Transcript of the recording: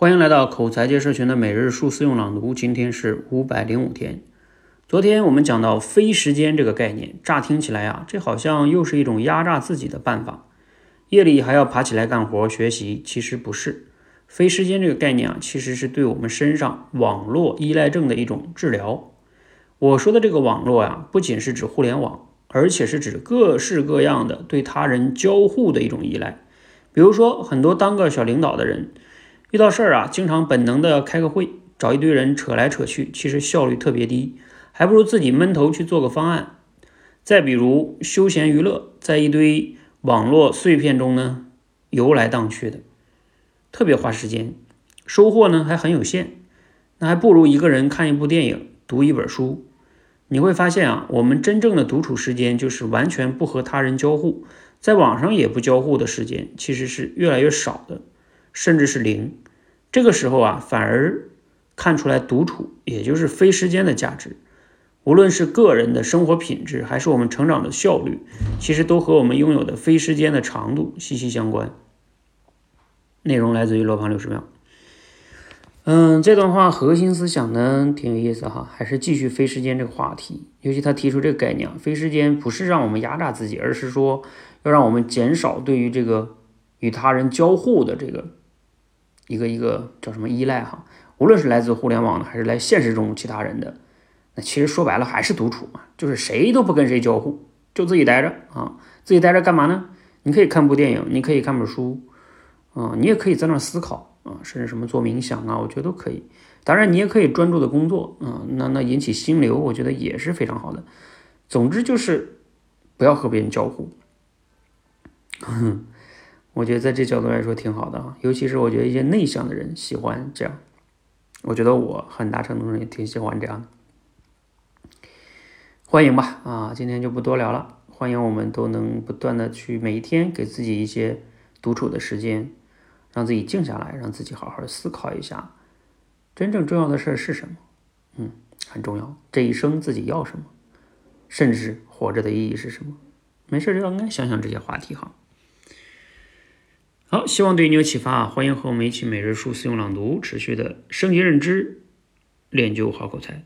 欢迎来到口才界社群的每日数字用朗读，今天是五百零五天。昨天我们讲到非时间这个概念，乍听起来啊，这好像又是一种压榨自己的办法。夜里还要爬起来干活学习，其实不是。非时间这个概念啊，其实是对我们身上网络依赖症的一种治疗。我说的这个网络啊，不仅是指互联网，而且是指各式各样的对他人交互的一种依赖。比如说，很多当个小领导的人。遇到事儿啊，经常本能的开个会，找一堆人扯来扯去，其实效率特别低，还不如自己闷头去做个方案。再比如休闲娱乐，在一堆网络碎片中呢游来荡去的，特别花时间，收获呢还很有限。那还不如一个人看一部电影，读一本书。你会发现啊，我们真正的独处时间，就是完全不和他人交互，在网上也不交互的时间，其实是越来越少的。甚至是零，这个时候啊，反而看出来独处，也就是非时间的价值。无论是个人的生活品质，还是我们成长的效率，其实都和我们拥有的非时间的长度息息相关。内容来自于罗胖六十秒。嗯，这段话核心思想呢，挺有意思哈，还是继续非时间这个话题。尤其他提出这个概念，非时间不是让我们压榨自己，而是说要让我们减少对于这个与他人交互的这个。一个一个叫什么依赖哈，无论是来自互联网的，还是来现实中其他人的，那其实说白了还是独处嘛，就是谁都不跟谁交互，就自己待着啊，自己待着干嘛呢？你可以看部电影，你可以看本书，啊，你也可以在那思考啊，甚至什么做冥想啊，我觉得都可以。当然，你也可以专注的工作啊，那那引起心流，我觉得也是非常好的。总之就是不要和别人交互。我觉得在这角度来说挺好的啊，尤其是我觉得一些内向的人喜欢这样。我觉得我很大程度上也挺喜欢这样的。欢迎吧，啊，今天就不多聊了。欢迎我们都能不断的去每一天给自己一些独处的时间，让自己静下来，让自己好好思考一下，真正重要的事儿是什么？嗯，很重要。这一生自己要什么？甚至活着的意义是什么？没事就应该想想这些话题哈。好，希望对你有启发啊！欢迎和我们一起每日书四用朗读，持续的升级认知，练就好口才。